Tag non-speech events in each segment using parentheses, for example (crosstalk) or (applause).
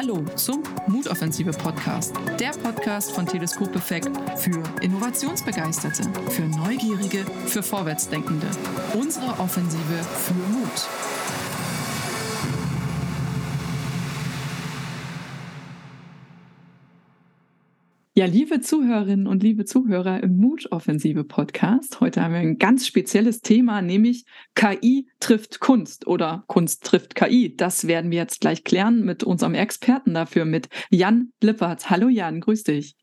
Hallo zum Mutoffensive Podcast, der Podcast von Teleskop Effekt für Innovationsbegeisterte, für Neugierige, für Vorwärtsdenkende. Unsere Offensive für Mut. Ja, liebe Zuhörerinnen und liebe Zuhörer im Mut-Offensive Podcast. Heute haben wir ein ganz spezielles Thema, nämlich KI trifft Kunst oder Kunst trifft KI. Das werden wir jetzt gleich klären mit unserem Experten dafür, mit Jan Lippert. Hallo Jan, grüß dich.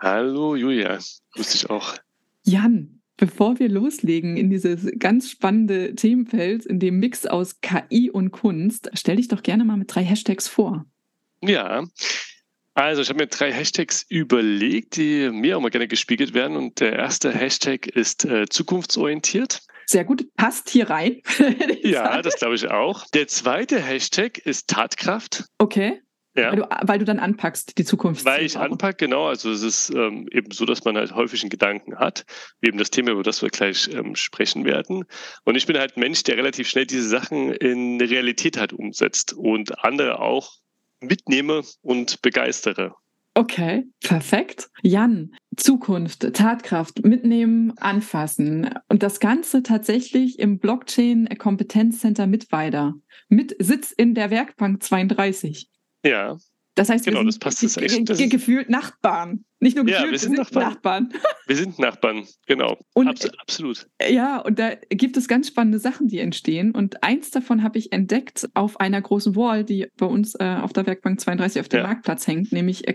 Hallo Julia, grüß dich auch. Jan, bevor wir loslegen in dieses ganz spannende Themenfeld, in dem Mix aus KI und Kunst, stell dich doch gerne mal mit drei Hashtags vor. Ja, also ich habe mir drei Hashtags überlegt, die mir auch mal gerne gespiegelt werden. Und der erste Hashtag ist äh, zukunftsorientiert. Sehr gut, passt hier rein. (laughs) ja, das glaube ich auch. Der zweite Hashtag ist Tatkraft. Okay. Ja. Weil, du, weil du dann anpackst, die Zukunft. Weil ich anpacke, genau. Also es ist ähm, eben so, dass man halt häufig einen Gedanken hat, wie eben das Thema, über das wir gleich ähm, sprechen werden. Und ich bin halt ein Mensch, der relativ schnell diese Sachen in Realität halt umsetzt und andere auch mitnehme und begeistere. Okay, perfekt. Jan, Zukunft, Tatkraft, mitnehmen, anfassen und das Ganze tatsächlich im Blockchain Kompetenzcenter Mittweida mit Sitz in der Werkbank 32. Ja. Das heißt, genau, wir sind das passt echt, das gefühlt Nachbarn. Nicht nur gefühlt, ja, wir sind, wir sind Nachbarn. Nachbarn. (laughs) Wir sind Nachbarn, genau. Und, Abs absolut. Ja, und da gibt es ganz spannende Sachen, die entstehen. Und eins davon habe ich entdeckt auf einer großen Wall, die bei uns äh, auf der Werkbank 32 auf dem ja. Marktplatz hängt, nämlich äh,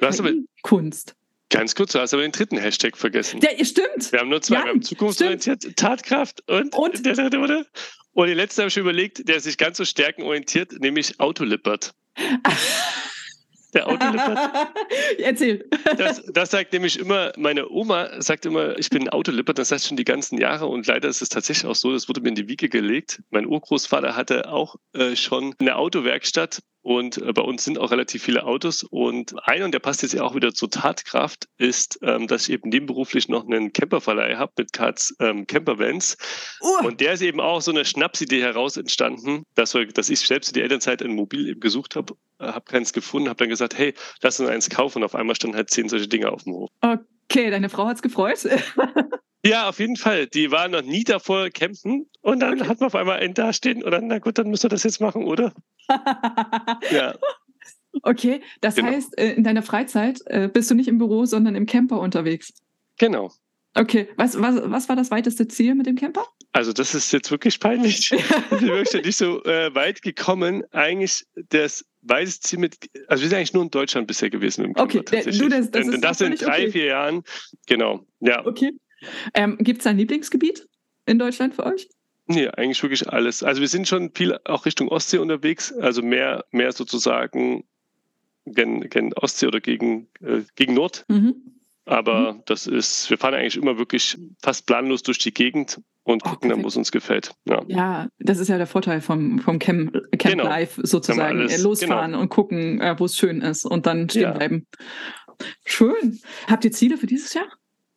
Kunst. Ganz kurz, du hast aber den dritten Hashtag vergessen. Ja, stimmt. Wir haben nur zwei. Ja, wir haben zukunftsorientiert, Tatkraft und, und der dritte wurde. Und die letzte habe ich schon überlegt, der sich ganz so stärkenorientiert, nämlich Autolippert. (laughs) der Autolippert. (laughs) Erzähl. Das, das, sagt nämlich immer, meine Oma sagt immer, ich bin ein Autolippert, das heißt schon die ganzen Jahre und leider ist es tatsächlich auch so, das wurde mir in die Wiege gelegt. Mein Urgroßvater hatte auch äh, schon eine Autowerkstatt und äh, bei uns sind auch relativ viele Autos. Und einer, und der passt jetzt ja auch wieder zur Tatkraft, ist, ähm, dass ich eben nebenberuflich noch einen Camperverleih habe mit Karts ähm, Campervans. Uh. Und der ist eben auch so eine Schnapsidee heraus entstanden, dass, wir, dass ich selbst in der Elternzeit ein Mobil eben gesucht habe, äh, habe keins gefunden, habe dann gesagt, hey, lass uns eins kaufen. Und auf einmal standen halt zehn solche Dinge auf dem Hof. Okay, deine Frau hat es gefreut. (laughs) Ja, auf jeden Fall. Die waren noch nie davor campen und dann hat man auf einmal einen dastehen und dann, na gut, dann müsst ihr das jetzt machen, oder? (laughs) ja. Okay, das genau. heißt, äh, in deiner Freizeit äh, bist du nicht im Büro, sondern im Camper unterwegs. Genau. Okay, was, was, was war das weiteste Ziel mit dem Camper? Also das ist jetzt wirklich peinlich. (laughs) wir sind wirklich nicht so äh, weit gekommen. Eigentlich das weiteste Ziel mit, also wir sind eigentlich nur in Deutschland bisher gewesen mit dem Camper. Okay, du, das, das, denn das in drei, okay. vier Jahren. Genau, ja. Okay. Ähm, Gibt es ein Lieblingsgebiet in Deutschland für euch? Nee, eigentlich wirklich alles. Also wir sind schon viel auch Richtung Ostsee unterwegs, also mehr, mehr sozusagen gen, gen Ostsee oder gegen, äh, gegen Nord. Mhm. Aber mhm. das ist, wir fahren eigentlich immer wirklich fast planlos durch die Gegend und oh, gucken dann, wo es uns gefällt. Ja. ja. das ist ja der Vorteil vom, vom Camp, Camp genau. Live sozusagen. Alles, Losfahren genau. und gucken, äh, wo es schön ist und dann stehen ja. bleiben. Schön. Habt ihr Ziele für dieses Jahr?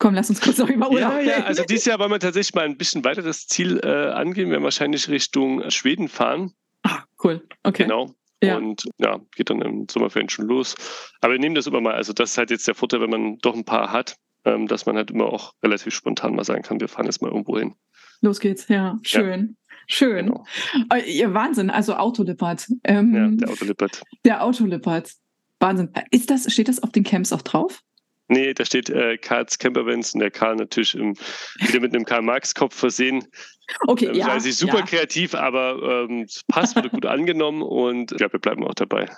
Komm, lass uns kurz noch über Urlaub Ja, ja, also dieses Jahr wollen wir tatsächlich mal ein bisschen weiter das Ziel äh, angehen. Wir werden wahrscheinlich Richtung Schweden fahren. Ah, cool. Okay. Genau. Ja. Und ja, geht dann im Sommerferien schon los. Aber wir nehmen das immer mal. Also das ist halt jetzt der Vorteil, wenn man doch ein paar hat, ähm, dass man halt immer auch relativ spontan mal sagen kann, wir fahren jetzt mal irgendwo hin. Los geht's, ja. Schön. Ja. Schön. Genau. Äh, Wahnsinn, also Autolippert. Ähm, ja, der Autolippert. Der Autolippert. Wahnsinn. Ist das, steht das auf den Camps auch drauf? Nee, da steht äh, Karls Campervans und der Karl natürlich im, wieder mit einem Karl-Marx-Kopf versehen. Okay, ähm, ja. Also super ja. kreativ, aber ähm, es passt, wurde gut angenommen und ja, wir bleiben auch dabei.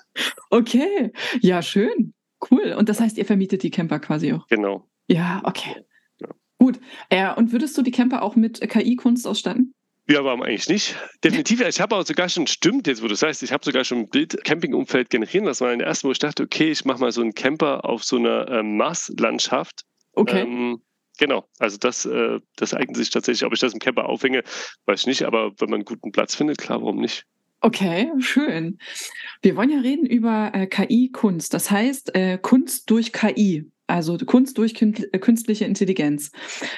Okay, ja, schön. Cool. Und das heißt, ihr vermietet die Camper quasi auch? Genau. Ja, okay. Ja. Gut. Äh, und würdest du die Camper auch mit KI-Kunst ausstatten? Ja, warum eigentlich nicht? Definitiv. Ich habe auch sogar schon, stimmt jetzt, wo du sagst, ich habe sogar schon ein Bild Campingumfeld generieren lassen. Das war in der ersten, wo ich dachte, okay, ich mache mal so einen Camper auf so einer ähm, Marslandschaft. Okay. Ähm, genau, also das, äh, das eignet sich tatsächlich. Ob ich das im Camper aufhänge, weiß ich nicht, aber wenn man einen guten Platz findet, klar, warum nicht? Okay, (laughs) schön. Wir wollen ja reden über äh, KI-Kunst, das heißt äh, Kunst durch KI, also Kunst durch künstliche Intelligenz.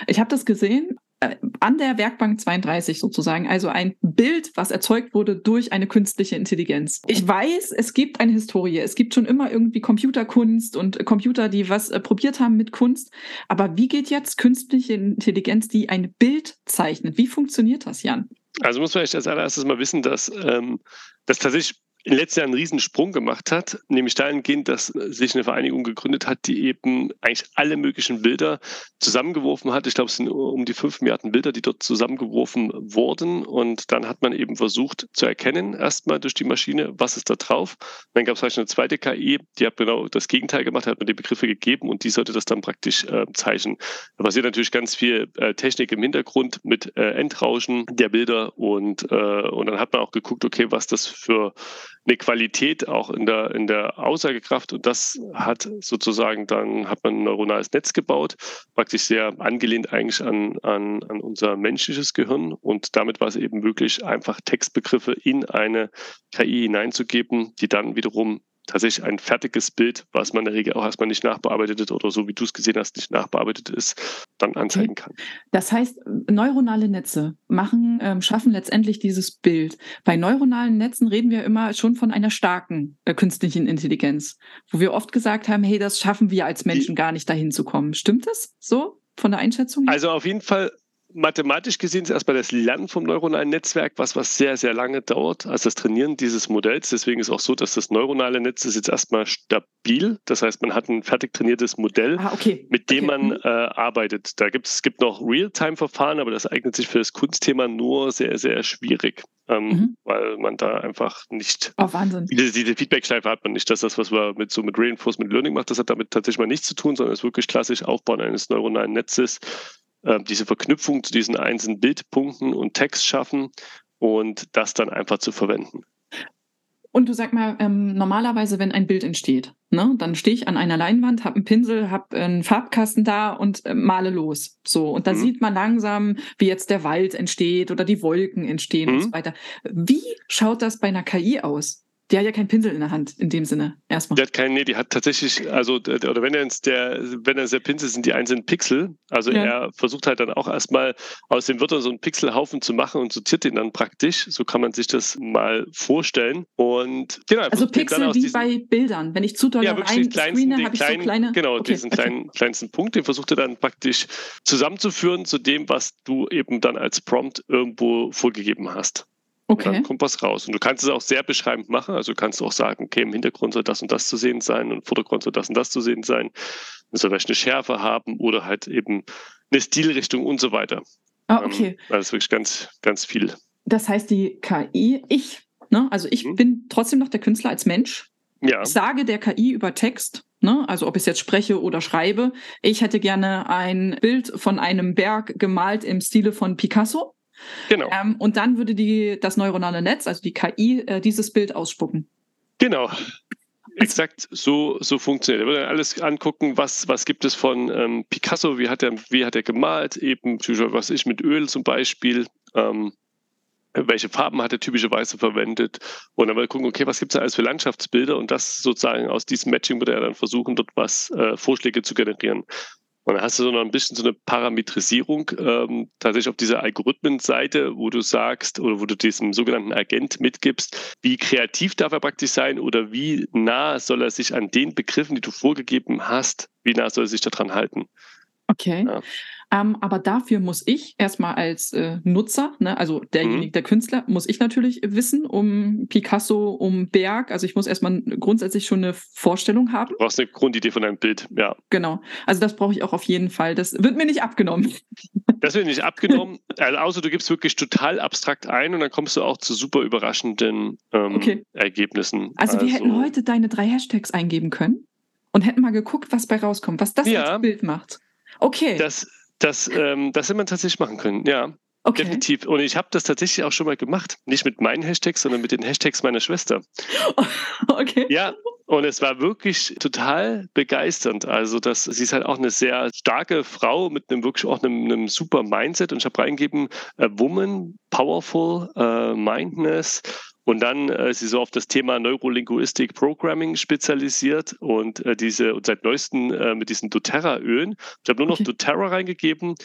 Ich habe das gesehen äh, an der Werkbank 32 sozusagen, also ein Bild, was erzeugt wurde durch eine künstliche Intelligenz. Ich weiß, es gibt eine Historie. Es gibt schon immer irgendwie Computerkunst und Computer, die was äh, probiert haben mit Kunst. Aber wie geht jetzt künstliche Intelligenz, die ein Bild zeichnet? Wie funktioniert das, Jan? Also muss man vielleicht als allererstes mal wissen, dass ähm, das tatsächlich in den letzten Jahren einen riesen Sprung gemacht hat, nämlich dahingehend, dass sich eine Vereinigung gegründet hat, die eben eigentlich alle möglichen Bilder zusammengeworfen hat. Ich glaube, es sind um die fünf Milliarden Bilder, die dort zusammengeworfen wurden. Und dann hat man eben versucht zu erkennen, erstmal durch die Maschine, was ist da drauf. Dann gab es vielleicht eine zweite KI, die hat genau das Gegenteil gemacht, hat man die Begriffe gegeben und die sollte das dann praktisch äh, zeichnen. Da passiert natürlich ganz viel äh, Technik im Hintergrund mit äh, Entrauschen der Bilder und, äh, und dann hat man auch geguckt, okay, was das für eine Qualität auch in der, in der Aussagekraft. Und das hat sozusagen dann, hat man ein neuronales Netz gebaut, praktisch sehr angelehnt eigentlich an, an, an unser menschliches Gehirn. Und damit war es eben möglich, einfach Textbegriffe in eine KI hineinzugeben, die dann wiederum tatsächlich ein fertiges Bild, was man in der Regel auch erstmal nicht nachbearbeitet oder so wie du es gesehen hast, nicht nachbearbeitet ist, dann anzeigen kann. Das heißt, neuronale Netze machen, ähm, schaffen letztendlich dieses Bild. Bei neuronalen Netzen reden wir immer schon von einer starken äh, künstlichen Intelligenz, wo wir oft gesagt haben, hey, das schaffen wir als Menschen Die, gar nicht dahin zu kommen. Stimmt das so von der Einschätzung? Her? Also auf jeden Fall mathematisch gesehen ist erstmal das Lernen vom neuronalen Netzwerk was, was sehr, sehr lange dauert, als das Trainieren dieses Modells. Deswegen ist auch so, dass das neuronale Netz ist jetzt erstmal stabil. Das heißt, man hat ein fertig trainiertes Modell, ah, okay. mit dem okay. man mhm. äh, arbeitet. Da gibt es gibt noch Realtime-Verfahren, aber das eignet sich für das Kunstthema nur sehr, sehr schwierig. Ähm, mhm. weil man da einfach nicht oh, Wahnsinn. diese, diese Feedback-Schleife hat man nicht. Das das, was man mit so mit Reinforcement Learning macht, das hat damit tatsächlich mal nichts zu tun, sondern ist wirklich klassisch Aufbauen eines neuronalen Netzes äh, diese Verknüpfung zu diesen einzelnen Bildpunkten und Text schaffen und das dann einfach zu verwenden. Und du sag mal, ähm, normalerweise, wenn ein Bild entsteht, ne, dann stehe ich an einer Leinwand, habe einen Pinsel, habe einen Farbkasten da und äh, male los. So, und da mhm. sieht man langsam, wie jetzt der Wald entsteht oder die Wolken entstehen mhm. und so weiter. Wie schaut das bei einer KI aus? Die hat ja keinen Pinsel in der Hand, in dem Sinne, erstmal. Die hat keinen, nee, die hat tatsächlich, also, oder wenn er ins der, wenn er der Pinsel sind die einzelnen Pixel. Also ja. er versucht halt dann auch erstmal aus den Wörtern so einen Pixelhaufen zu machen und sortiert den dann praktisch. So kann man sich das mal vorstellen. Und genau. Also Pixel wie bei Bildern. Wenn ich zu doll ja, rein screene, habe ich so kleine. Genau, okay, diesen okay. kleinen, kleinsten Punkt, den versucht er dann praktisch zusammenzuführen zu dem, was du eben dann als Prompt irgendwo vorgegeben hast. Okay. Und dann kommt was raus. Und du kannst es auch sehr beschreibend machen. Also du kannst auch sagen, okay, im Hintergrund soll das und das zu sehen sein und im Vordergrund soll das und das zu sehen sein. Es soll vielleicht eine Schärfe haben oder halt eben eine Stilrichtung und so weiter. Ah, ähm, okay. das ist wirklich ganz, ganz viel. Das heißt, die KI, ich, ne, also ich mhm. bin trotzdem noch der Künstler als Mensch. Ja. Ich sage der KI über Text, Ne? Also ob ich jetzt spreche oder schreibe. Ich hätte gerne ein Bild von einem Berg gemalt im Stile von Picasso. Genau. Ähm, und dann würde die, das neuronale Netz, also die KI, äh, dieses Bild ausspucken. Genau. Exakt so, so funktioniert. Wir würden alles angucken, was, was gibt es von ähm, Picasso, wie hat, er, wie hat er gemalt, eben, was ich mit Öl zum Beispiel, ähm, welche Farben hat er typischerweise verwendet und dann mal gucken, okay, was gibt es da alles für Landschaftsbilder und das sozusagen aus diesem Matching würde er dann versuchen, dort was äh, Vorschläge zu generieren. Und dann hast du so noch ein bisschen so eine Parametrisierung ähm, tatsächlich auf dieser Algorithmenseite, wo du sagst oder wo du diesem sogenannten Agent mitgibst, wie kreativ darf er praktisch sein oder wie nah soll er sich an den Begriffen, die du vorgegeben hast, wie nah soll er sich daran halten. Okay. Ja. Ähm, aber dafür muss ich erstmal als äh, Nutzer, ne, also derjenige, mhm. der Künstler, muss ich natürlich wissen um Picasso, um Berg. Also ich muss erstmal grundsätzlich schon eine Vorstellung haben. Du brauchst eine Grundidee von einem Bild, ja. Genau. Also das brauche ich auch auf jeden Fall. Das wird mir nicht abgenommen. (laughs) Das wird nicht abgenommen, also außer du gibst wirklich total abstrakt ein und dann kommst du auch zu super überraschenden ähm, okay. Ergebnissen. Also, also wir hätten also heute deine drei Hashtags eingeben können und hätten mal geguckt, was bei rauskommt, was das ja, als Bild macht. Okay. Das, das, ähm, das hätte man tatsächlich machen können, ja. Okay. Definitiv. Und ich habe das tatsächlich auch schon mal gemacht. Nicht mit meinen Hashtags, sondern mit den Hashtags meiner Schwester. (laughs) Okay. Ja, und es war wirklich total begeisternd. Also, das, sie ist halt auch eine sehr starke Frau mit einem wirklich auch einem, einem super Mindset. Und ich habe reingegeben, äh, Woman, Powerful, äh, Mindness und dann äh, ist sie so auf das Thema Neurolinguistik Programming spezialisiert und äh, diese und seit neuestem äh, mit diesen doTERRA-Ölen. Ich habe nur noch okay. doTERRA reingegeben,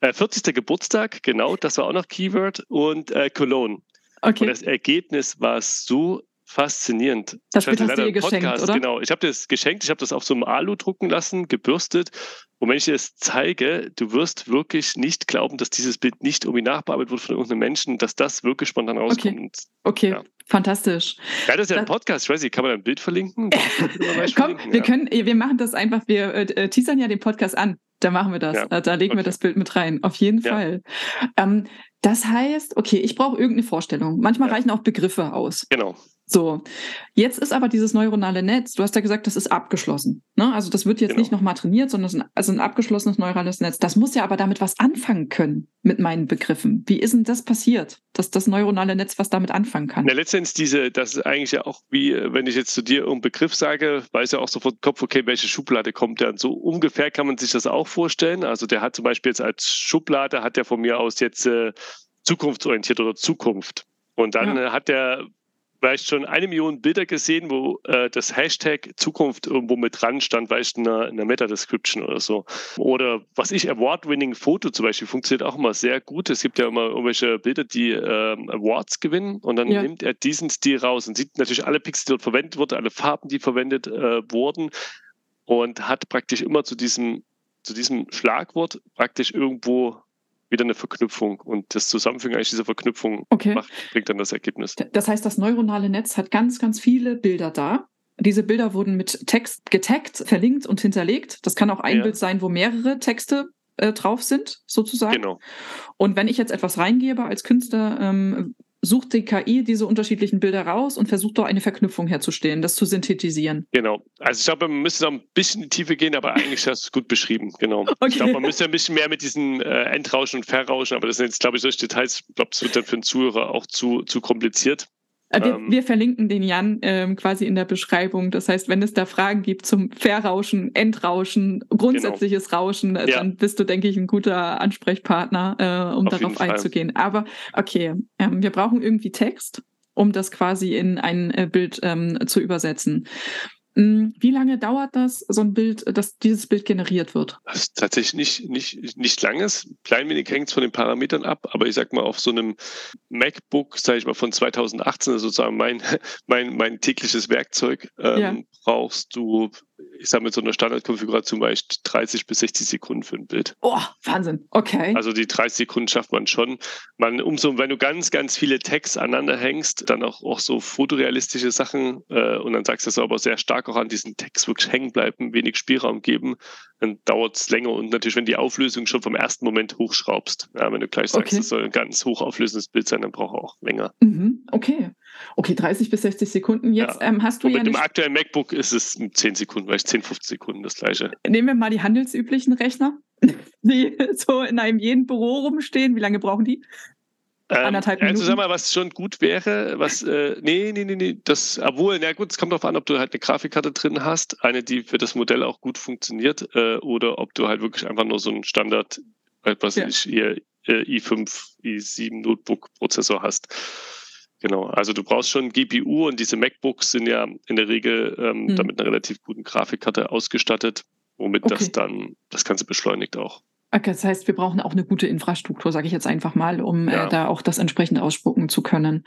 Äh, 40. Geburtstag, genau, das war auch noch Keyword und äh, Cologne. Okay. Und das Ergebnis war so faszinierend. Das Bild hast du ihr geschenkt, oder? Genau, ich habe das geschenkt, ich habe das auf so einem Alu drucken lassen, gebürstet. Und wenn ich dir das zeige, du wirst wirklich nicht glauben, dass dieses Bild nicht irgendwie nachbearbeitet wird von irgendeinem Menschen, dass das wirklich spontan rauskommt. Okay, okay. Ja. fantastisch. Ja, das ist ja ein Podcast, ich weiß nicht, kann man ein Bild verlinken? (laughs) Komm, wir ja. können, wir machen das einfach, wir äh, teasern ja den Podcast an. Da machen wir das. Ja. Da legen okay. wir das Bild mit rein. Auf jeden Fall. Ähm, das heißt, okay, ich brauche irgendeine Vorstellung. Manchmal reichen auch Begriffe aus. Genau. So, jetzt ist aber dieses neuronale Netz, du hast ja gesagt, das ist abgeschlossen. Ne? Also das wird jetzt genau. nicht nochmal trainiert, sondern es ist ein, also ein abgeschlossenes neurales Netz. Das muss ja aber damit was anfangen können mit meinen Begriffen. Wie ist denn das passiert, dass das neuronale Netz was damit anfangen kann? Ja, letztendlich diese, das ist eigentlich ja auch wie, wenn ich jetzt zu dir irgendeinen Begriff sage, weiß ja auch sofort im Kopf, okay, welche Schublade kommt der? Und so ungefähr kann man sich das auch vorstellen. Also der hat zum Beispiel jetzt als Schublade, hat der von mir aus jetzt äh, zukunftsorientiert oder Zukunft. Und dann ja. hat der vielleicht schon eine Million Bilder gesehen, wo äh, das Hashtag Zukunft irgendwo mit dran stand, weißt du, in einer, in einer Meta-Description oder so. Oder was ich, Award-Winning Foto zum Beispiel, funktioniert auch immer sehr gut. Es gibt ja immer irgendwelche Bilder, die ähm, Awards gewinnen und dann ja. nimmt er diesen Stil raus und sieht natürlich alle Pixel, die dort verwendet wurden, alle Farben, die verwendet äh, wurden und hat praktisch immer zu diesem, zu diesem Schlagwort praktisch irgendwo wieder eine Verknüpfung. Und das Zusammenfügen eigentlich dieser Verknüpfung okay. macht, bringt dann das Ergebnis. Das heißt, das neuronale Netz hat ganz, ganz viele Bilder da. Diese Bilder wurden mit Text getaggt, verlinkt und hinterlegt. Das kann auch ein ja. Bild sein, wo mehrere Texte äh, drauf sind, sozusagen. Genau. Und wenn ich jetzt etwas reingebe als Künstler, ähm, sucht die KI diese unterschiedlichen Bilder raus und versucht doch eine Verknüpfung herzustellen, das zu synthetisieren. Genau. Also ich glaube, man müsste da ein bisschen in die Tiefe gehen, aber eigentlich hast du es gut beschrieben. Genau. Okay. Ich glaube, man müsste ein bisschen mehr mit diesen äh, Endrauschen und Verrauschen, aber das sind jetzt, glaube ich, solche Details, ich glaube, das wird dann für den Zuhörer auch zu, zu kompliziert. Äh, wir, ähm, wir, verlinken den Jan ähm, quasi in der Beschreibung. Das heißt, wenn es da Fragen gibt zum Verrauschen, Endrauschen, grundsätzliches genau. Rauschen, äh, ja. dann bist du, denke ich, ein guter Ansprechpartner, äh, um Auf darauf einzugehen. Aber okay, ähm, wir brauchen irgendwie Text, um das quasi in ein äh, Bild ähm, zu übersetzen. Hm, wie lange dauert das, so ein Bild, dass dieses Bild generiert wird? Das ist tatsächlich nicht, nicht, nicht langes. Klein wenig hängt es von den Parametern ab, aber ich sag mal, auf so einem MacBook, sage ich mal, von 2018, also sozusagen mein, (laughs) mein, mein tägliches Werkzeug, ähm, ja. brauchst du ich sage mit so einer Standardkonfiguration vielleicht 30 bis 60 Sekunden für ein Bild. Oh, Wahnsinn. Okay. Also die 30 Sekunden schafft man schon. Man, umso, wenn du ganz, ganz viele Tags aneinander hängst, dann auch, auch so fotorealistische Sachen äh, und dann sagst du, dass aber sehr stark auch an diesen Tags wirklich hängen bleiben, wenig Spielraum geben, dann dauert es länger. Und natürlich, wenn die Auflösung schon vom ersten Moment hochschraubst, ja, wenn du gleich sagst, okay. das soll ein ganz hochauflösendes Bild sein, dann braucht er auch länger. Mhm. Okay. Okay, 30 bis 60 Sekunden. Jetzt ja. ähm, hast du und ja. Mit dem aktuellen MacBook ist es 10 Sekunden, vielleicht 10, 15 Sekunden das gleiche. Nehmen wir mal die handelsüblichen Rechner, (laughs) die so in einem jeden Büro rumstehen. Wie lange brauchen die? Ähm, Anderthalb Minuten. Also sag mal, was schon gut wäre, was, äh, nee, nee, nee, nee, das, obwohl, na gut, es kommt darauf an, ob du halt eine Grafikkarte drin hast, eine, die für das Modell auch gut funktioniert, äh, oder ob du halt wirklich einfach nur so einen Standard, was ja. ich hier, äh, i5, i7 Notebook-Prozessor hast. Genau, also du brauchst schon GPU und diese MacBooks sind ja in der Regel ähm, mhm. damit einer relativ guten Grafikkarte ausgestattet, womit okay. das dann das Ganze beschleunigt auch. Okay, das heißt, wir brauchen auch eine gute Infrastruktur, sage ich jetzt einfach mal, um äh, ja. äh, da auch das entsprechend ausspucken zu können.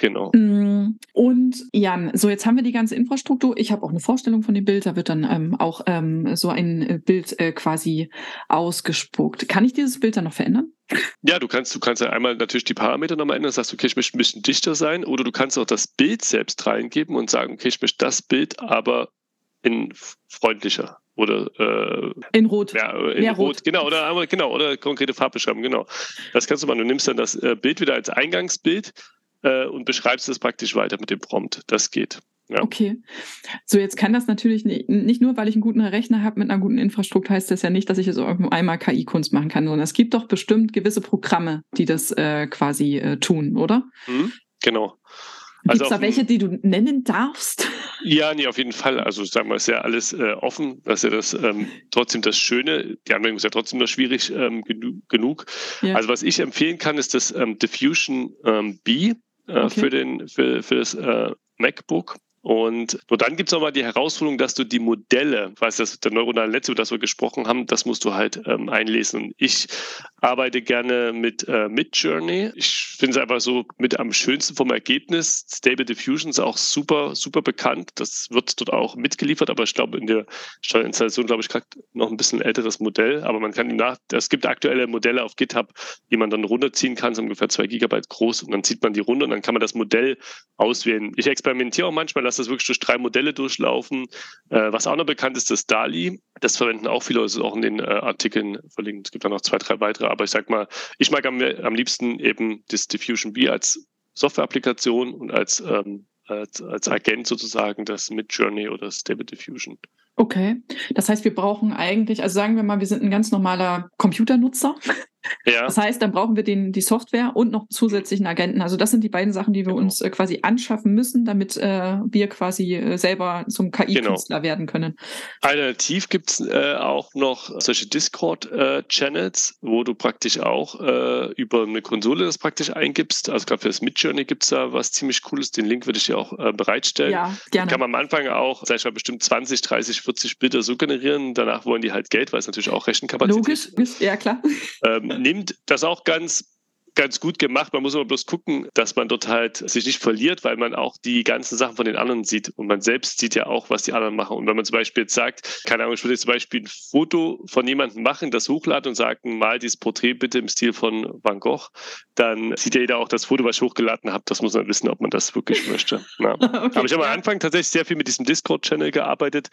Genau. Mm, und Jan, so jetzt haben wir die ganze Infrastruktur. Ich habe auch eine Vorstellung von dem Bild. Da wird dann ähm, auch ähm, so ein äh, Bild äh, quasi ausgespuckt. Kann ich dieses Bild dann noch verändern? Ja, du kannst, du kannst ja einmal natürlich die Parameter nochmal ändern, sagst, okay, ich möchte ein bisschen dichter sein, oder du kannst auch das Bild selbst reingeben und sagen, okay, ich möchte das Bild aber in freundlicher oder äh, in Rot. Ja, in Mehr Rot, Rot, genau, oder genau, oder konkrete Farbbeschreibung, genau. Das kannst du machen. Du nimmst dann das äh, Bild wieder als Eingangsbild äh, und beschreibst es praktisch weiter mit dem Prompt. Das geht. Ja. Okay. So, jetzt kann das natürlich nicht, nicht nur, weil ich einen guten Rechner habe mit einer guten Infrastruktur, heißt das ja nicht, dass ich jetzt einmal KI-Kunst machen kann, sondern es gibt doch bestimmt gewisse Programme, die das äh, quasi äh, tun, oder? Mhm, genau. Also Gibt es da welche, die du nennen darfst? (laughs) Ja, nee, auf jeden Fall. Also sagen wir, ist ja alles äh, offen. Das ist ja das ähm, trotzdem das Schöne. Die Anwendung ist ja trotzdem noch schwierig ähm, genu genug. Ja. Also was ich empfehlen kann, ist das ähm, Diffusion ähm, B äh, okay. für, den, für, für das äh, MacBook. Und nur dann gibt es nochmal die Herausforderung, dass du die Modelle, was das der neuronale Netze, über das wir gesprochen haben, das musst du halt ähm, einlesen. Und ich arbeite gerne mit äh, Midjourney. Ich finde es einfach so mit am schönsten vom Ergebnis. Stable Diffusion ist auch super, super bekannt. Das wird dort auch mitgeliefert, aber ich glaube, in der Steuerinstallation, glaube ich, noch ein bisschen älteres Modell. Aber man kann nach, es gibt aktuelle Modelle auf GitHub, die man dann runterziehen kann, so ungefähr zwei Gigabyte groß und dann zieht man die runter und dann kann man das Modell auswählen. Ich experimentiere auch manchmal, lasse das wirklich durch drei Modelle durchlaufen. Äh, was auch noch bekannt ist, das DALI. Das verwenden auch viele, das ist auch in den äh, Artikeln verlinkt. Es gibt da noch zwei, drei weitere, aber ich sag mal, ich mag am, am liebsten eben das Diffusion B als Software-Applikation und als, ähm, als, als Agent sozusagen das Midjourney oder Stable Diffusion. Okay, das heißt, wir brauchen eigentlich, also sagen wir mal, wir sind ein ganz normaler Computernutzer. Ja. Das heißt, dann brauchen wir den, die Software und noch zusätzlichen Agenten. Also das sind die beiden Sachen, die wir genau. uns äh, quasi anschaffen müssen, damit äh, wir quasi äh, selber zum KI-Künstler genau. werden können. Alternativ gibt es äh, auch noch solche Discord-Channels, äh, wo du praktisch auch äh, über eine Konsole das praktisch eingibst. Also gerade für das Midjourney gibt es da was ziemlich Cooles. Den Link würde ich dir auch bereitstellen. Ja, gerne. Kann man am Anfang auch, sag ich mal, bestimmt 20, 30, 40 Bilder so generieren. Danach wollen die halt Geld, weil es natürlich auch Rechenkapazität ist. Logisch, ja klar. Ähm, nimmt das auch ganz ganz gut gemacht. Man muss aber bloß gucken, dass man dort halt sich nicht verliert, weil man auch die ganzen Sachen von den anderen sieht. Und man selbst sieht ja auch, was die anderen machen. Und wenn man zum Beispiel jetzt sagt, keine Ahnung, ich würde jetzt zum Beispiel ein Foto von jemandem machen, das hochladen und sagen, mal dieses Porträt bitte im Stil von Van Gogh, dann sieht ja jeder auch das Foto, was ich hochgeladen habe. Das muss man wissen, ob man das wirklich möchte. Ja. (laughs) okay. Aber ich habe am Anfang tatsächlich sehr viel mit diesem Discord-Channel gearbeitet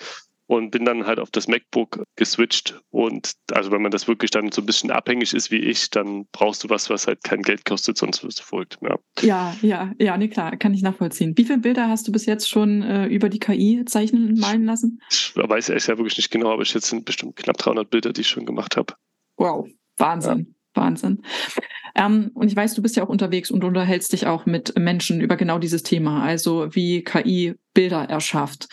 und bin dann halt auf das MacBook geswitcht. Und also wenn man das wirklich dann so ein bisschen abhängig ist wie ich, dann brauchst du was, was halt kein Geld kostet, sonst wirst du folgt. Ja, ja, ja, ja nee, klar, kann ich nachvollziehen. Wie viele Bilder hast du bis jetzt schon äh, über die KI zeichnen und malen lassen? Ich weiß ehrlich ja wirklich nicht genau, aber ich jetzt sind bestimmt knapp 300 Bilder, die ich schon gemacht habe. Wow, Wahnsinn. Ja. Wahnsinn. Ähm, und ich weiß, du bist ja auch unterwegs und unterhältst dich auch mit Menschen über genau dieses Thema, also wie KI Bilder erschafft.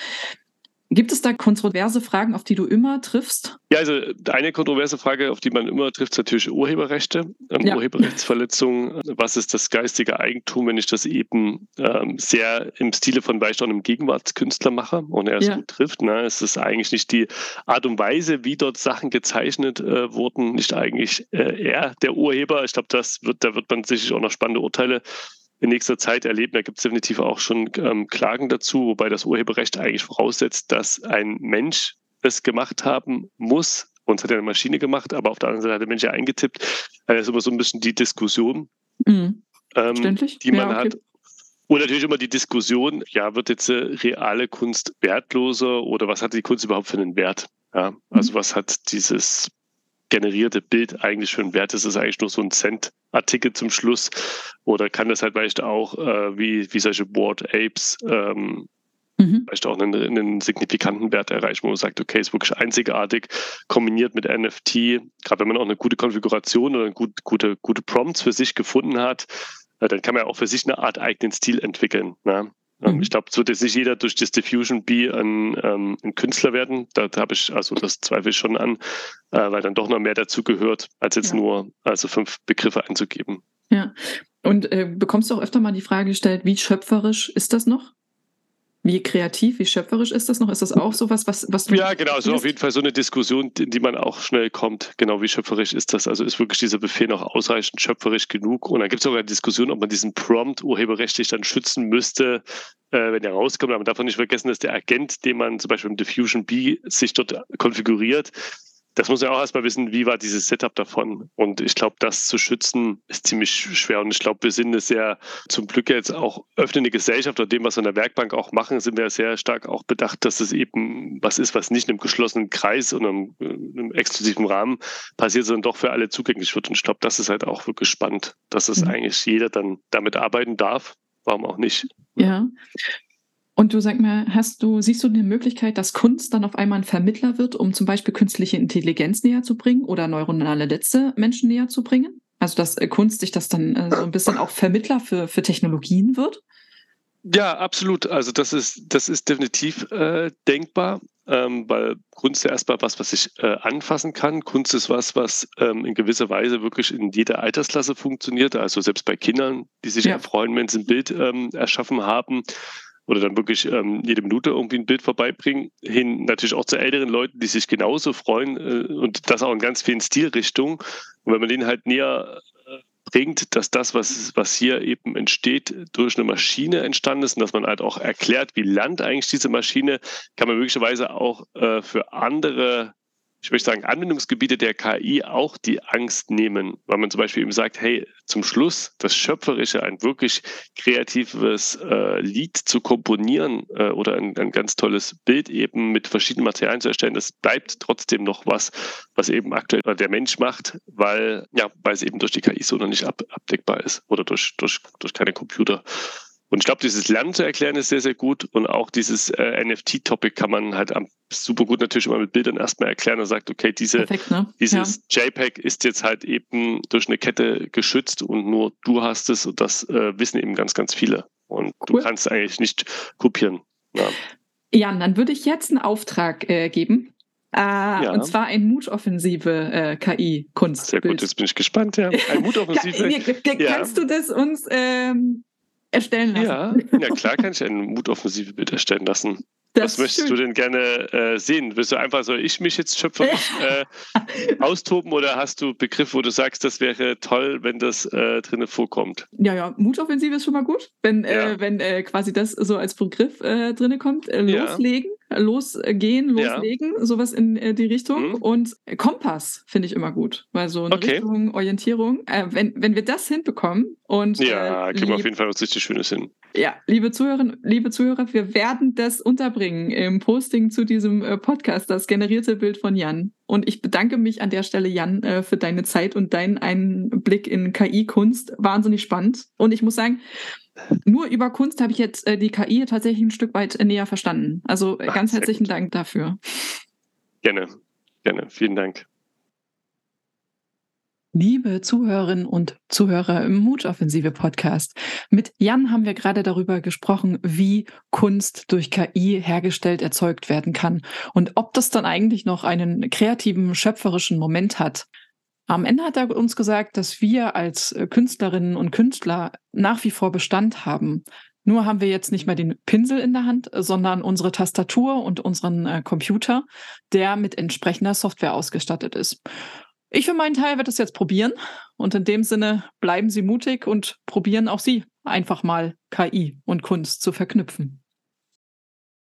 Gibt es da kontroverse Fragen, auf die du immer triffst? Ja, also eine kontroverse Frage, auf die man immer trifft, ist natürlich Urheberrechte, ähm, ja. Urheberrechtsverletzungen. Was ist das geistige Eigentum, wenn ich das eben ähm, sehr im Stile von beispielsweise einem Gegenwartskünstler mache und er es ja. gut trifft? Ne? Es ist eigentlich nicht die Art und Weise, wie dort Sachen gezeichnet äh, wurden, nicht eigentlich äh, er der Urheber. Ich glaube, das wird, da wird man sicherlich auch noch spannende Urteile in nächster Zeit erleben. Da gibt es definitiv auch schon ähm, Klagen dazu, wobei das Urheberrecht eigentlich voraussetzt, dass ein Mensch es gemacht haben muss. Uns hat ja eine Maschine gemacht, aber auf der anderen Seite hat der Mensch ja eingetippt. Das ist immer so ein bisschen die Diskussion, mhm. ähm, die man ja, okay. hat. Und natürlich immer die Diskussion, ja, wird jetzt äh, reale Kunst wertloser oder was hat die Kunst überhaupt für einen Wert? Ja, also mhm. was hat dieses generierte Bild eigentlich für einen Wert? Ist es eigentlich nur so ein Cent-Artikel zum Schluss? Oder kann das halt vielleicht auch äh, wie, wie solche Board Apes ähm, mhm. vielleicht auch einen, einen, signifikanten Wert erreichen, wo man sagt, okay, ist wirklich einzigartig, kombiniert mit NFT, gerade wenn man auch eine gute Konfiguration oder gut, gute, gute Prompts für sich gefunden hat, äh, dann kann man ja auch für sich eine Art eigenen Stil entwickeln. Ne? Ähm, mhm. Ich glaube, es wird jetzt nicht jeder durch das Diffusion B ein, ähm, ein Künstler werden. Da, da habe ich, also das zweifle ich schon an, äh, weil dann doch noch mehr dazu gehört, als jetzt ja. nur also fünf Begriffe einzugeben. Ja. Und äh, bekommst du auch öfter mal die Frage gestellt, wie schöpferisch ist das noch? Wie kreativ, wie schöpferisch ist das noch? Ist das auch sowas, was, was du. Ja, genau, so auf jeden Fall so eine Diskussion, in die man auch schnell kommt. Genau, wie schöpferisch ist das? Also ist wirklich dieser Befehl noch ausreichend schöpferisch genug? Und dann gibt es auch eine Diskussion, ob man diesen Prompt urheberrechtlich dann schützen müsste, äh, wenn er rauskommt. Aber man darf nicht vergessen, dass der Agent, den man zum Beispiel im Diffusion B sich dort konfiguriert, das muss man auch erstmal wissen, wie war dieses Setup davon. Und ich glaube, das zu schützen ist ziemlich schwer. Und ich glaube, wir sind eine sehr, zum Glück jetzt auch öffnende Gesellschaft oder dem, was wir in der Werkbank auch machen, sind wir sehr stark auch bedacht, dass es eben was ist, was nicht in einem geschlossenen Kreis und einem, einem exklusiven Rahmen passiert, sondern doch für alle zugänglich wird. Und ich glaube, das ist halt auch wirklich spannend, dass es mhm. eigentlich jeder dann damit arbeiten darf. Warum auch nicht? Ja. Und du sag mal, hast du, siehst du eine Möglichkeit, dass Kunst dann auf einmal ein Vermittler wird, um zum Beispiel künstliche Intelligenz näher zu bringen oder neuronale Netze Menschen näher zu bringen? Also dass äh, Kunst sich das dann äh, so ein bisschen auch Vermittler für, für Technologien wird? Ja, absolut. Also das ist, das ist definitiv äh, denkbar, ähm, weil Kunst ja erstmal was, was ich äh, anfassen kann. Kunst ist was, was ähm, in gewisser Weise wirklich in jeder Altersklasse funktioniert. Also selbst bei Kindern, die sich ja. erfreuen, wenn sie ein Bild ähm, erschaffen haben oder dann wirklich ähm, jede Minute irgendwie ein Bild vorbeibringen, hin natürlich auch zu älteren Leuten, die sich genauso freuen äh, und das auch in ganz vielen Stilrichtungen. Und wenn man denen halt näher äh, bringt, dass das, was, was hier eben entsteht, durch eine Maschine entstanden ist und dass man halt auch erklärt, wie lernt eigentlich diese Maschine, kann man möglicherweise auch äh, für andere ich möchte sagen, Anwendungsgebiete der KI auch die Angst nehmen, weil man zum Beispiel eben sagt, hey, zum Schluss das Schöpferische, ein wirklich kreatives äh, Lied zu komponieren äh, oder ein, ein, ganz tolles Bild eben mit verschiedenen Materialien zu erstellen, das bleibt trotzdem noch was, was eben aktuell der Mensch macht, weil, ja, weil es eben durch die KI so noch nicht ab, abdeckbar ist oder durch, durch, durch keine Computer. Und ich glaube, dieses Lernen zu erklären ist sehr, sehr gut. Und auch dieses äh, NFT-Topic kann man halt am, super gut natürlich immer mit Bildern erstmal erklären und sagt, okay, diese, Perfekt, ne? dieses ja. JPEG ist jetzt halt eben durch eine Kette geschützt und nur du hast es und das äh, wissen eben ganz, ganz viele. Und cool. du kannst eigentlich nicht kopieren. Ja. Jan, dann würde ich jetzt einen Auftrag äh, geben. Äh, ja. Und zwar ein mutoffensive äh, KI-Kunst. Sehr gut, jetzt bin ich gespannt. Ja. Ein (laughs) mutoffensive. ja. Kannst du das uns ähm, erstellen lassen. Ja, ja klar kann ich ein mutoffensive Bild erstellen lassen. Das Was möchtest schön. du denn gerne äh, sehen? Willst du einfach, soll ich mich jetzt schöpferisch (laughs) äh, austoben oder hast du Begriff, wo du sagst, das wäre toll, wenn das äh, drinnen vorkommt? Ja, ja, Mutoffensive ist schon mal gut, wenn, äh, ja. wenn äh, quasi das so als Begriff äh, drinnen kommt. Äh, loslegen. Ja losgehen, loslegen, ja. sowas in äh, die Richtung. Mhm. Und Kompass finde ich immer gut, weil so eine okay. Richtung, Orientierung. Äh, wenn, wenn wir das hinbekommen und. Ja, äh, kriegen wir auf jeden Fall was richtig Schönes hin. Ja, liebe Zuhörerinnen, liebe Zuhörer, wir werden das unterbringen im Posting zu diesem äh, Podcast, das generierte Bild von Jan. Und ich bedanke mich an der Stelle, Jan, äh, für deine Zeit und deinen Einblick in KI-Kunst. Wahnsinnig spannend. Und ich muss sagen, nur über Kunst habe ich jetzt äh, die KI tatsächlich ein Stück weit näher verstanden. Also Ach, ganz herzlichen gut. Dank dafür. Gerne, gerne. Vielen Dank. Liebe Zuhörerinnen und Zuhörer im Mutoffensive Podcast. Mit Jan haben wir gerade darüber gesprochen, wie Kunst durch KI hergestellt, erzeugt werden kann und ob das dann eigentlich noch einen kreativen, schöpferischen Moment hat. Am Ende hat er uns gesagt, dass wir als äh, Künstlerinnen und Künstler nach wie vor Bestand haben. Nur haben wir jetzt nicht mehr den Pinsel in der Hand, sondern unsere Tastatur und unseren äh, Computer, der mit entsprechender Software ausgestattet ist. Ich für meinen Teil werde es jetzt probieren und in dem Sinne bleiben Sie mutig und probieren auch Sie einfach mal KI und Kunst zu verknüpfen.